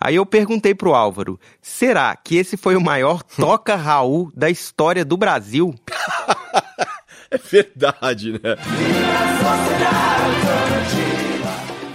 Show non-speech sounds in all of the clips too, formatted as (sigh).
Aí eu perguntei pro Álvaro: será que esse foi o maior (laughs) toca Raul da história do Brasil? (laughs) é verdade, né?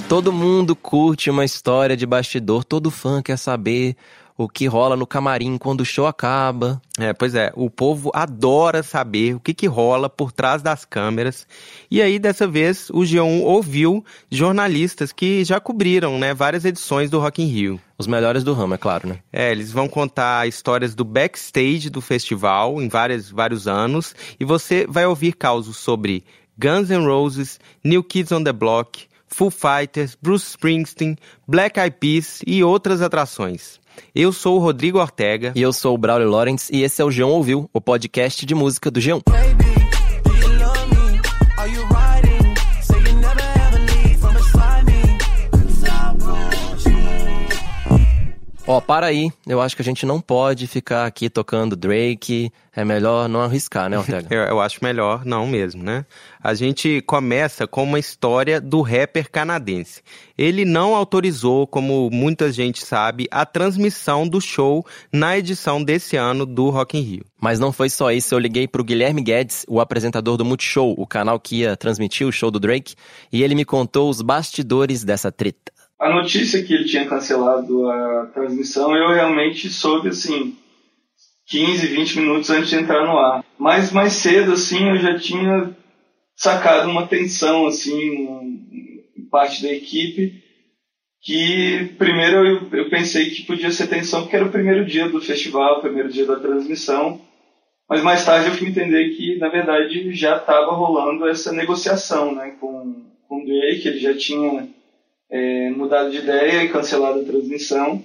Todo mundo curte uma história de bastidor, todo fã quer saber o que rola no camarim quando o show acaba. É, pois é, o povo adora saber o que, que rola por trás das câmeras. E aí, dessa vez, o G1 ouviu jornalistas que já cobriram né, várias edições do Rock in Rio. Os melhores do ramo, é claro, né? É, eles vão contar histórias do backstage do festival em várias, vários anos. E você vai ouvir causos sobre Guns N' Roses, New Kids on the Block, Foo Fighters, Bruce Springsteen, Black Eyed Peas e outras atrações. Eu sou o Rodrigo Ortega. E eu sou o Braulio Lawrence e esse é o G1 Ouviu, o podcast de música do G1. Ó, oh, para aí. Eu acho que a gente não pode ficar aqui tocando Drake. É melhor não arriscar, né, Ortega? (laughs) eu, eu, acho melhor não mesmo, né? A gente começa com uma história do rapper canadense. Ele não autorizou, como muita gente sabe, a transmissão do show na edição desse ano do Rock in Rio. Mas não foi só isso. Eu liguei pro Guilherme Guedes, o apresentador do Multishow, o canal que ia transmitir o show do Drake, e ele me contou os bastidores dessa treta a notícia que ele tinha cancelado a transmissão, eu realmente soube assim 15, 20 minutos antes de entrar no ar. Mas mais cedo assim, eu já tinha sacado uma tensão assim em parte da equipe que primeiro eu, eu pensei que podia ser tensão porque era o primeiro dia do festival, o primeiro dia da transmissão. Mas mais tarde eu fui entender que, na verdade, já estava rolando essa negociação né, com, com o Drake, ele já tinha é, mudado de ideia e cancelado a transmissão.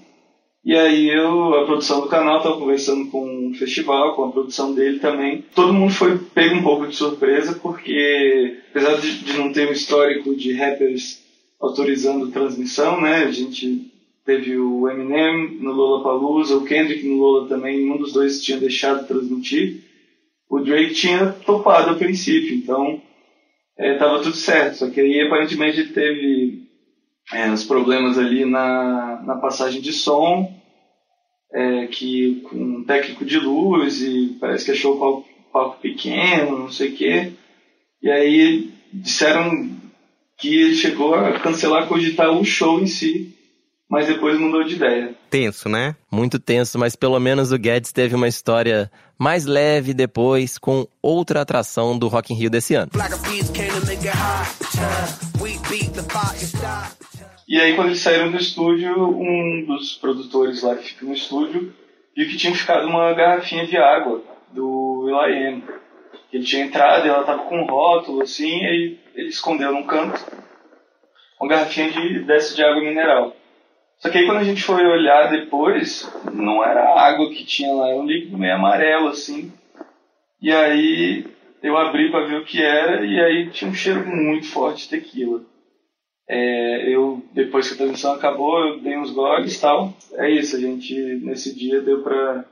E aí eu, a produção do canal, estava conversando com o festival, com a produção dele também. Todo mundo foi pego um pouco de surpresa, porque apesar de, de não ter um histórico de rappers autorizando transmissão, né, a gente teve o Eminem no Lollapalooza, o Kendrick no Lola também, um dos dois tinha deixado de transmitir. O Drake tinha topado a princípio, então estava é, tudo certo. Só que aí aparentemente teve é, os problemas ali na, na passagem de som, é, que com um técnico de luz e parece que achou o palco, palco pequeno, não sei o quê. E aí disseram que ele chegou a cancelar, cogitar o show em si, mas depois mudou de ideia. Tenso, né? Muito tenso, mas pelo menos o Guedes teve uma história mais leve depois, com outra atração do Rock in Rio desse ano. E aí, quando eles saíram do estúdio, um dos produtores lá que fica no estúdio viu que tinha ficado uma garrafinha de água do Will.i.am. Ele tinha entrado e ela tava com um rótulo assim, aí ele escondeu num canto uma garrafinha de, dessa de água mineral. Só que aí quando a gente foi olhar depois, não era água que tinha lá, era um líquido meio amarelo assim. E aí eu abri para ver o que era e aí tinha um cheiro muito forte de tequila. É, eu, depois que a transmissão acabou, eu dei uns goles e tal. É isso, a gente, nesse dia, deu pra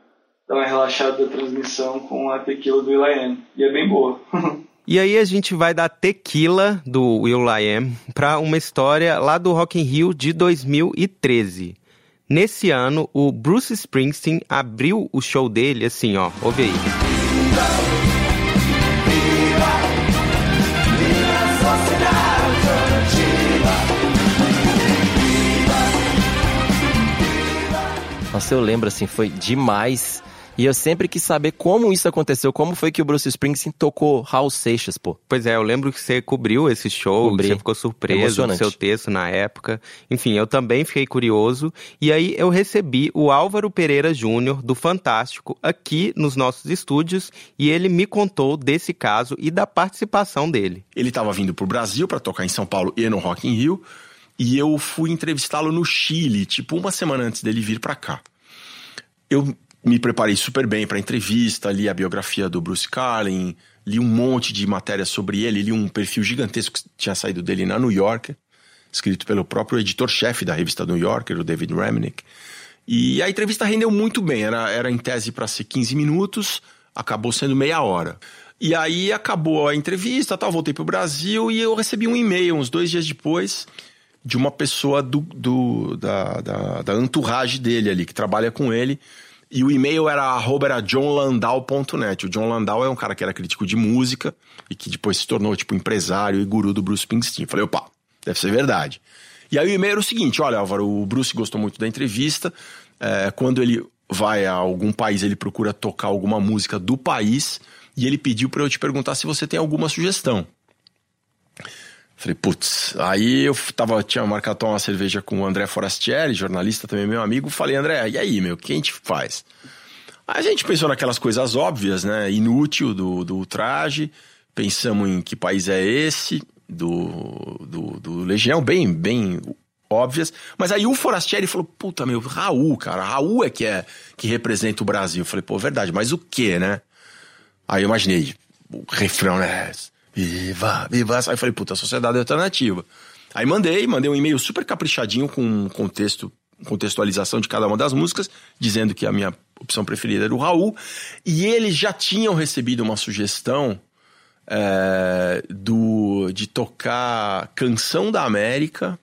dar uma relaxada da transmissão com a tequila do Will.i.am. E é bem boa. (laughs) E aí a gente vai da tequila do Will.i.am para uma história lá do Rock in Rio de 2013. Nesse ano, o Bruce Springsteen abriu o show dele assim, ó. Ouve aí. Nossa, eu lembro assim, foi demais. E eu sempre quis saber como isso aconteceu, como foi que o Bruce Springsteen tocou Raul Seixas, pô. Pois é, eu lembro que você cobriu esse show, Cobri. você ficou surpreso do seu texto na época. Enfim, eu também fiquei curioso. E aí eu recebi o Álvaro Pereira Júnior, do Fantástico, aqui nos nossos estúdios, e ele me contou desse caso e da participação dele. Ele estava vindo pro Brasil para tocar em São Paulo e no Rock in Rio. E eu fui entrevistá-lo no Chile, tipo uma semana antes dele vir para cá. Eu me preparei super bem para a entrevista, li a biografia do Bruce Carlin, li um monte de matérias sobre ele, li um perfil gigantesco que tinha saído dele na New Yorker, escrito pelo próprio editor-chefe da revista New Yorker, o David Remnick. E a entrevista rendeu muito bem, era, era em tese para ser 15 minutos, acabou sendo meia hora. E aí acabou a entrevista, tal, voltei para o Brasil e eu recebi um e-mail uns dois dias depois de uma pessoa do, do da, da, da entourage dele ali, que trabalha com ele. E o e-mail era era johnlandau.net. O John Landau é um cara que era crítico de música e que depois se tornou, tipo, empresário e guru do Bruce Springsteen. Falei, opa, deve ser verdade. E aí o e-mail era o seguinte: olha, Álvaro, o Bruce gostou muito da entrevista. É, quando ele vai a algum país, ele procura tocar alguma música do país e ele pediu para eu te perguntar se você tem alguma sugestão. Falei, putz, aí eu tava, tinha marcado uma cerveja com o André Forastieri, jornalista também meu amigo. Falei, André, e aí, meu, o que a gente faz? Aí a gente pensou naquelas coisas óbvias, né? Inútil do, do traje. Pensamos em que país é esse, do, do, do Legião, bem, bem óbvias. Mas aí o Forastieri falou: puta, meu, Raul, cara, Raul é que é que representa o Brasil. Eu falei, pô, verdade, mas o que, né? Aí eu imaginei, o refrão, né? Viva, viva. Aí eu falei, puta, sociedade alternativa. Aí mandei, mandei um e-mail super caprichadinho com contexto, contextualização de cada uma das músicas, dizendo que a minha opção preferida era o Raul. E eles já tinham recebido uma sugestão é, do, de tocar Canção da América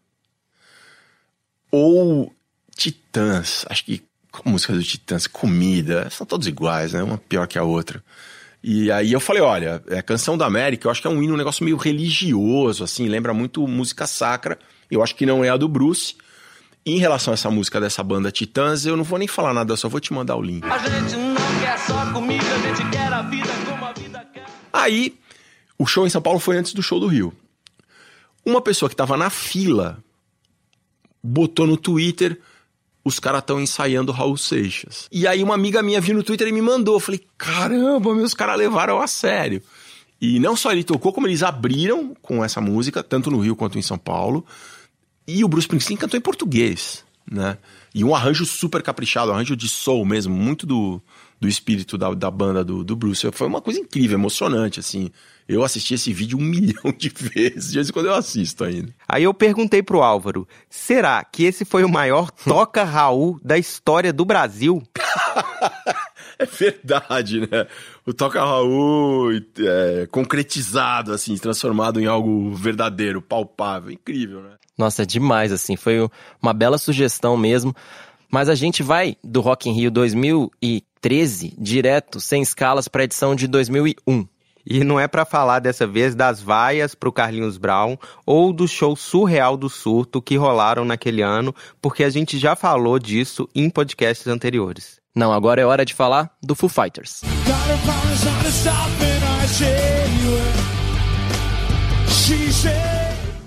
ou Titãs. Acho que música do Titãs, comida, são todos iguais, né? Uma pior que a outra. E aí eu falei, olha, é Canção da América, eu acho que é um hino, um negócio meio religioso, assim, lembra muito música sacra. Eu acho que não é a do Bruce. E em relação a essa música dessa banda Titãs, eu não vou nem falar nada, eu só vou te mandar o link. A gente não quer só comida, a gente quer a vida como a vida quer. Aí, o show em São Paulo foi antes do show do Rio. Uma pessoa que estava na fila botou no Twitter os caras estão ensaiando Raul Seixas. E aí uma amiga minha viu no Twitter e me mandou. Falei, caramba, meus caras levaram a sério. E não só ele tocou, como eles abriram com essa música, tanto no Rio quanto em São Paulo. E o Bruce Springsteen cantou em português, né? E um arranjo super caprichado, um arranjo de soul mesmo, muito do, do espírito da, da banda do, do Bruce. Foi uma coisa incrível, emocionante, assim. Eu assisti esse vídeo um (laughs) milhão de vezes, de vez em quando eu assisto ainda. Aí eu perguntei pro Álvaro, será que esse foi o maior (laughs) toca Raul da história do Brasil? (laughs) é verdade, né? O Toca Raul é, concretizado, assim, transformado em algo verdadeiro, palpável, incrível, né? Nossa, é demais, assim, foi uma bela sugestão mesmo. Mas a gente vai do Rock in Rio 2013 direto, sem escalas, para a edição de 2001. E não é para falar dessa vez das vaias pro Carlinhos Brown ou do show surreal do surto que rolaram naquele ano, porque a gente já falou disso em podcasts anteriores. Não, agora é hora de falar do Foo Fighters.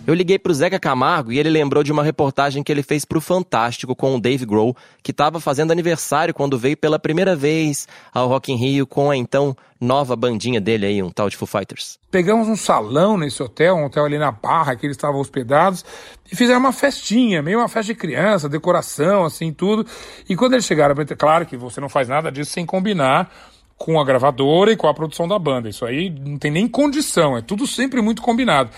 Eu liguei pro Zeca Camargo e ele lembrou de uma reportagem que ele fez pro Fantástico com o Dave Grohl, que estava fazendo aniversário quando veio pela primeira vez ao Rock in Rio com a então nova bandinha dele aí, um tal de Foo Fighters. Pegamos um salão nesse hotel, um hotel ali na Barra que eles estavam hospedados, e fizeram uma festinha, meio uma festa de criança, decoração, assim, tudo. E quando eles chegaram, claro que você não faz nada disso sem combinar com a gravadora e com a produção da banda. Isso aí não tem nem condição, é tudo sempre muito combinado.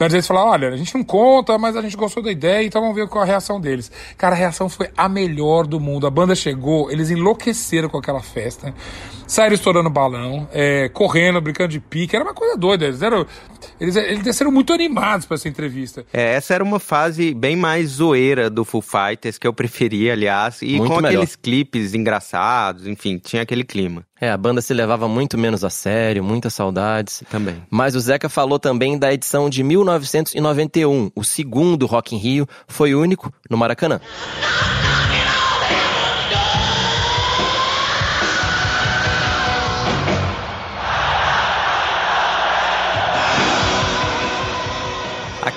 Mas eles falaram, olha, a gente não conta, mas a gente gostou da ideia, então vamos ver qual a reação deles. Cara, a reação foi a melhor do mundo. A banda chegou, eles enlouqueceram com aquela festa. Saíram estourando balão, é, correndo, brincando de pique. Era uma coisa doida. Eles, eram, eles, eles desceram muito animados para essa entrevista. É, essa era uma fase bem mais zoeira do Foo Fighters, que eu preferia, aliás. E muito com melhor. aqueles clipes engraçados, enfim, tinha aquele clima. É, a banda se levava muito menos a sério, muitas saudades. Também. Mas o Zeca falou também da edição de 1991. O segundo Rock in Rio foi único no Maracanã.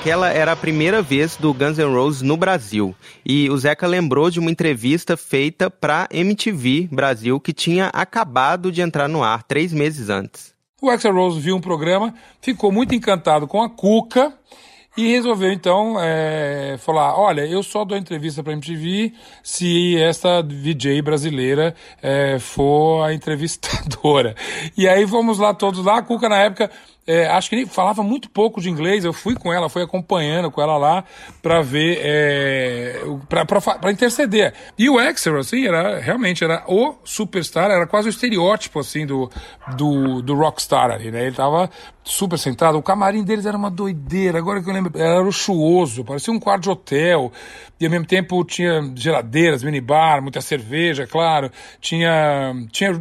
Aquela era a primeira vez do Guns N' Roses no Brasil. E o Zeca lembrou de uma entrevista feita para MTV Brasil que tinha acabado de entrar no ar três meses antes. O Axel Rose viu um programa, ficou muito encantado com a Cuca e resolveu então é, falar: olha, eu só dou entrevista para MTV se essa VJ brasileira é, for a entrevistadora. E aí fomos lá todos lá. A Cuca na época é, acho que falava muito pouco de inglês. Eu fui com ela, fui acompanhando com ela lá para ver, é, para interceder. E o Axel, assim, era realmente era o superstar, era quase o estereótipo assim do do, do rockstar ali, né? Ele tava super sentado. O camarim deles era uma doideira. Agora que eu lembro, era luxuoso, parecia um quarto de hotel. E ao mesmo tempo tinha geladeiras, minibar, muita cerveja, claro. Tinha, tinha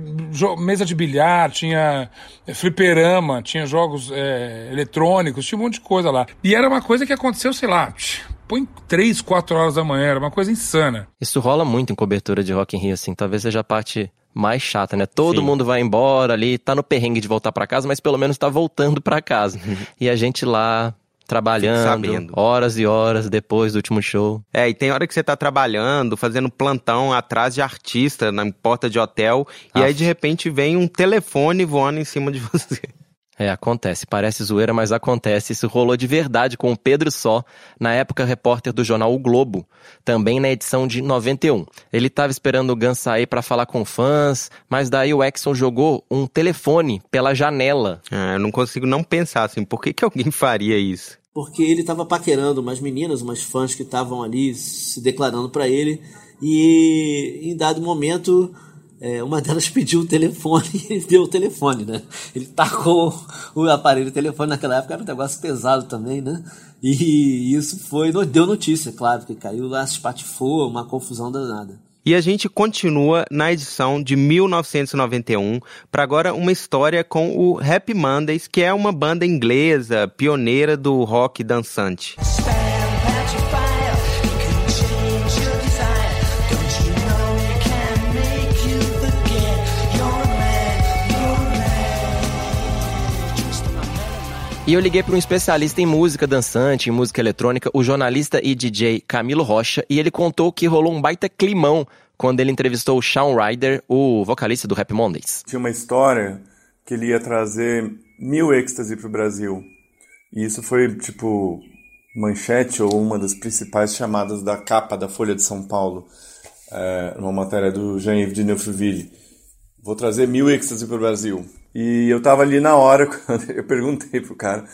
mesa de bilhar, tinha fliperama, tinha jogos é, eletrônicos, tinha um monte de coisa lá. E era uma coisa que aconteceu, sei lá, põe 3, 4 horas da manhã, era uma coisa insana. Isso rola muito em cobertura de Rock in Rio, assim. Talvez seja a parte mais chata, né? Todo Sim. mundo vai embora ali, tá no perrengue de voltar para casa, mas pelo menos tá voltando para casa. (laughs) e a gente lá trabalhando horas e horas depois do último show. É, e tem hora que você tá trabalhando, fazendo plantão atrás de artista na porta de hotel, e aí de repente vem um telefone voando em cima de (laughs) você. É, acontece. Parece zoeira, mas acontece. Isso rolou de verdade com o Pedro Só, na época repórter do jornal O Globo, também na edição de 91. Ele estava esperando o Gun sair para falar com fãs, mas daí o Exxon jogou um telefone pela janela. Ah, eu não consigo não pensar assim, por que, que alguém (laughs) faria isso? Porque ele estava paquerando umas meninas, umas fãs que estavam ali se declarando para ele, e em dado momento é, uma delas (laughs) pediu o telefone e ele deu o telefone, né? Ele tacou o aparelho telefone naquela época, era um negócio pesado também, né? E isso foi, deu notícia, claro, que caiu lá, se espatifou, uma confusão danada. E a gente continua na edição de 1991 para agora uma história com o Happy Mondays, que é uma banda inglesa pioneira do rock dançante. E eu liguei para um especialista em música dançante, em música eletrônica, o jornalista e DJ Camilo Rocha, e ele contou que rolou um baita climão quando ele entrevistou o Shawn Ryder, o vocalista do Rap Mondays. Tinha uma história que ele ia trazer mil êxtase para o Brasil. E isso foi, tipo, manchete ou uma das principais chamadas da capa da Folha de São Paulo, é, numa matéria do Jean-Yves de Neufville. Vou trazer mil êxtase para o Brasil. E eu tava ali na hora, (laughs) quando eu perguntei pro cara,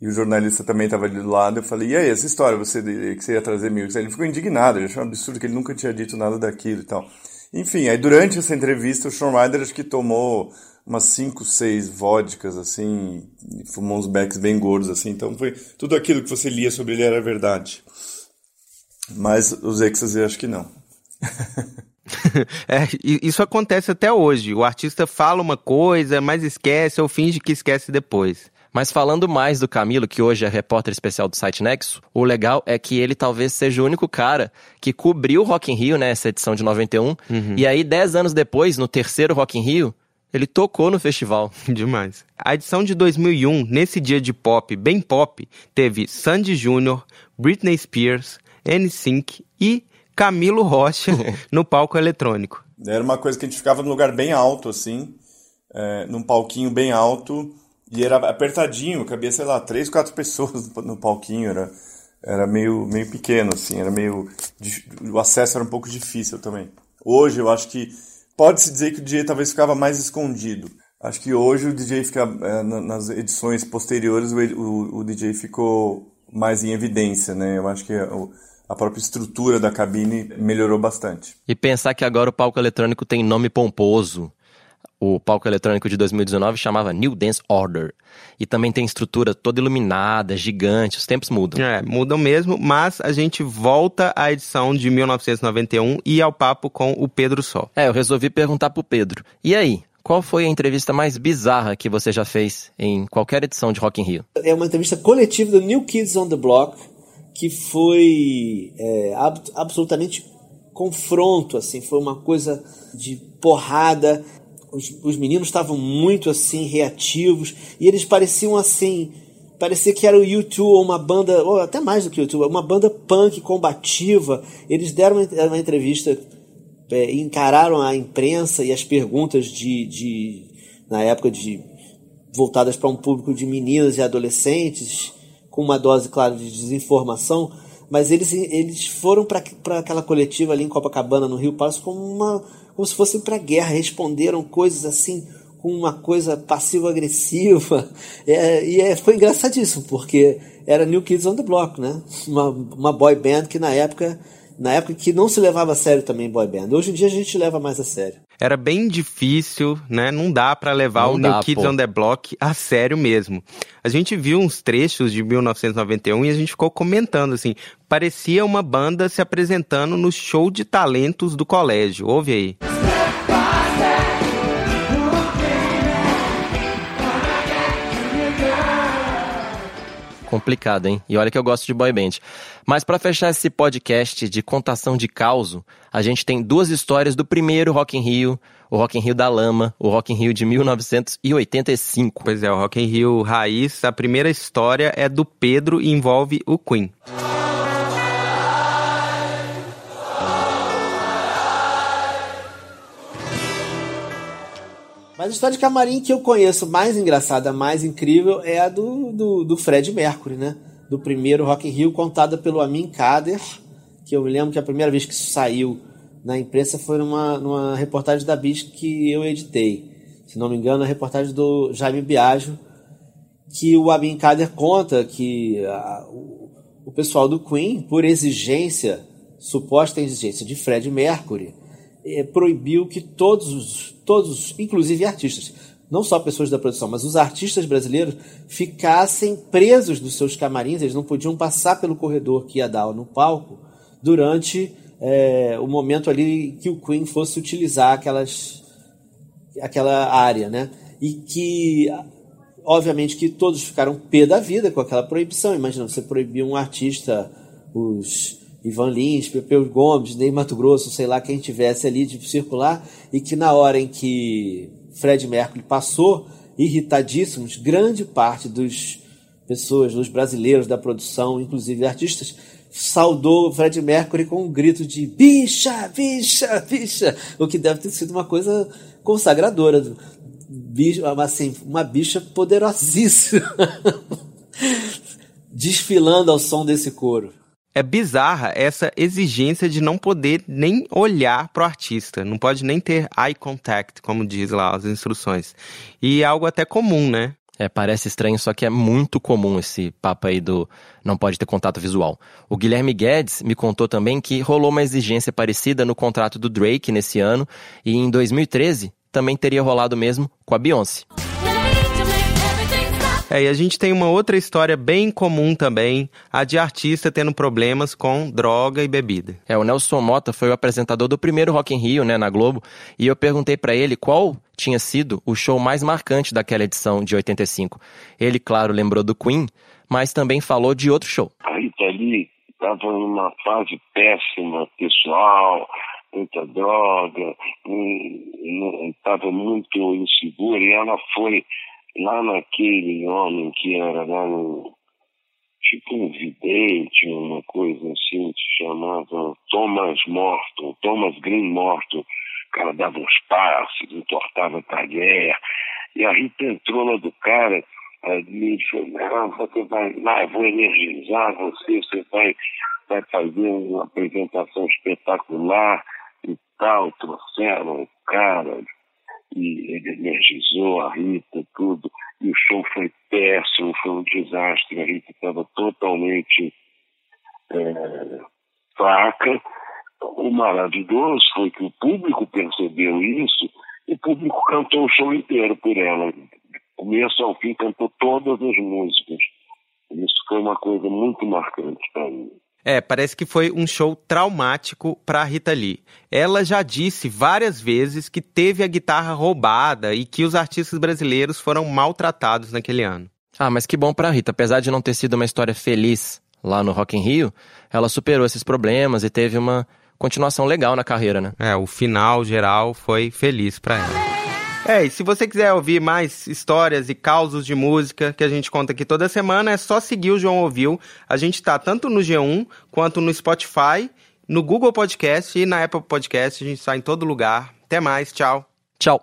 e o jornalista também tava ali do lado, eu falei, e aí, essa história, você, que você ia trazer mil? Ele ficou indignado, ele achou um absurdo que ele nunca tinha dito nada daquilo e tal. Enfim, aí durante essa entrevista, o Sean Ryder acho que tomou umas 5, 6 vodkas, assim, fumou uns becks bem gordos, assim, então foi tudo aquilo que você lia sobre ele era verdade. Mas os exas eu acho que não. (laughs) (laughs) é, isso acontece até hoje. O artista fala uma coisa, mas esquece ou finge que esquece depois. Mas falando mais do Camilo, que hoje é repórter especial do site Nexo, o legal é que ele talvez seja o único cara que cobriu o Rock in Rio, né, essa edição de 91, uhum. e aí dez anos depois, no terceiro Rock in Rio, ele tocou no festival. (laughs) Demais. A edição de 2001, nesse dia de pop, bem pop, teve Sandy Júnior, Britney Spears, NSYNC e Camilo Rocha (laughs) no palco eletrônico. Era uma coisa que a gente ficava num lugar bem alto, assim, é, num palquinho bem alto, e era apertadinho, cabia, sei lá, três, quatro pessoas (laughs) no palquinho, era, era meio, meio pequeno, assim, era meio. O acesso era um pouco difícil também. Hoje eu acho que. Pode-se dizer que o DJ talvez ficava mais escondido. Acho que hoje o DJ fica. É, nas edições posteriores, o, o, o, DJ ficou mais em evidência, né? Eu acho que o a própria estrutura da cabine melhorou bastante. E pensar que agora o palco eletrônico tem nome pomposo. O palco eletrônico de 2019 chamava New Dance Order. E também tem estrutura toda iluminada, gigante, os tempos mudam. É, mudam mesmo, mas a gente volta à edição de 1991 e ao papo com o Pedro Só. É, eu resolvi perguntar pro Pedro. E aí, qual foi a entrevista mais bizarra que você já fez em qualquer edição de Rock in Rio? É uma entrevista coletiva do New Kids on the Block, que foi é, ab absolutamente confronto, assim, foi uma coisa de porrada. Os, os meninos estavam muito assim reativos e eles pareciam assim, parecia que era o U2 ou uma banda, ou até mais do que o U2, uma banda punk combativa. Eles deram uma, uma entrevista, é, encararam a imprensa e as perguntas de, de na época de voltadas para um público de meninas e adolescentes com uma dose, claro, de desinformação, mas eles, eles foram para aquela coletiva ali em Copacabana, no Rio Passo, como, uma, como se fossem para a guerra, responderam coisas assim com uma coisa passivo-agressiva. (laughs) É, e é, foi engraçadíssimo, porque era New Kids on the Block, né? Uma, uma boy band que na época, na época que não se levava a sério também boy band. Hoje em dia a gente leva mais a sério. Era bem difícil, né? Não dá para levar não o dá, New Kids pô. on the Block a sério mesmo. A gente viu uns trechos de 1991 e a gente ficou comentando assim, parecia uma banda se apresentando no show de talentos do colégio. Ouve aí. Complicado, hein? E olha que eu gosto de boy band. Mas para fechar esse podcast de contação de causo, a gente tem duas histórias do primeiro Rock in Rio, o Rock in Rio da Lama, o Rock in Rio de 1985. Pois é, o Rock in Rio raiz, a primeira história é do Pedro e envolve o Queen. Mas a história de camarim que eu conheço mais engraçada, mais incrível, é a do, do, do Fred Mercury, né? Do primeiro Rock in Rio, contada pelo Amin Kader, que eu me lembro que a primeira vez que isso saiu na imprensa foi numa, numa reportagem da Bis que eu editei. Se não me engano, a reportagem do Jaime Biagio, que o Amin Kader conta que a, o, o pessoal do Queen, por exigência, suposta exigência de Fred Mercury, é, proibiu que todos os, todos, inclusive artistas, não só pessoas da produção, mas os artistas brasileiros ficassem presos dos seus camarins, eles não podiam passar pelo corredor que ia dar no palco durante é, o momento ali que o Queen fosse utilizar aquelas, aquela área, né? E que, obviamente, que todos ficaram pé da vida com aquela proibição. Imagina, você proibir um artista, os Ivan Lins, Pepeu Gomes, Ney Mato Grosso, sei lá quem tivesse ali de circular, e que na hora em que Fred Mercury passou, irritadíssimos, grande parte dos pessoas, dos brasileiros da produção, inclusive artistas, saudou Fred Mercury com um grito de bicha, bicha, bicha, o que deve ter sido uma coisa consagradora, assim, uma bicha poderosíssima, (laughs) desfilando ao som desse coro é bizarra essa exigência de não poder nem olhar para o artista, não pode nem ter eye contact, como diz lá as instruções. E é algo até comum, né? É, parece estranho, só que é muito comum esse papo aí do não pode ter contato visual. O Guilherme Guedes me contou também que rolou uma exigência parecida no contrato do Drake nesse ano e em 2013 também teria rolado mesmo com a Beyoncé. É, e a gente tem uma outra história bem comum também, a de artista tendo problemas com droga e bebida. É, o Nelson Mota foi o apresentador do primeiro Rock in Rio, né, na Globo, e eu perguntei para ele qual tinha sido o show mais marcante daquela edição de 85. Ele, claro, lembrou do Queen, mas também falou de outro show. A Rita Lee estava numa fase péssima, pessoal, muita droga, estava muito insegura e ela foi lá naquele homem que era lá no. tipo um vidente, uma coisa assim, se chamava Thomas Morton, Thomas Green Morton. O cara dava uns passos, entortava talher. E a Rita entrou lá do cara e falou, não, você vai lá, eu vou energizar você, você vai, vai fazer uma apresentação espetacular e tal. Trouxeram o cara, e ele energizou a Rita, tudo, e o show foi péssimo, foi um desastre, a Rita estava totalmente é, fraca. O maravilhoso foi que o público percebeu isso e o público cantou o show inteiro por ela. Começo ao fim, cantou todas as músicas. Isso foi uma coisa muito marcante para mim. É, parece que foi um show traumático para Rita Lee. Ela já disse várias vezes que teve a guitarra roubada e que os artistas brasileiros foram maltratados naquele ano. Ah, mas que bom para Rita, apesar de não ter sido uma história feliz lá no Rock in Rio, ela superou esses problemas e teve uma continuação legal na carreira, né? É, o final geral foi feliz para ela. É, e se você quiser ouvir mais histórias e causos de música que a gente conta aqui toda semana, é só seguir o João Ouviu. A gente tá tanto no G1 quanto no Spotify, no Google Podcast e na Apple Podcast. A gente está em todo lugar. Até mais, tchau. Tchau.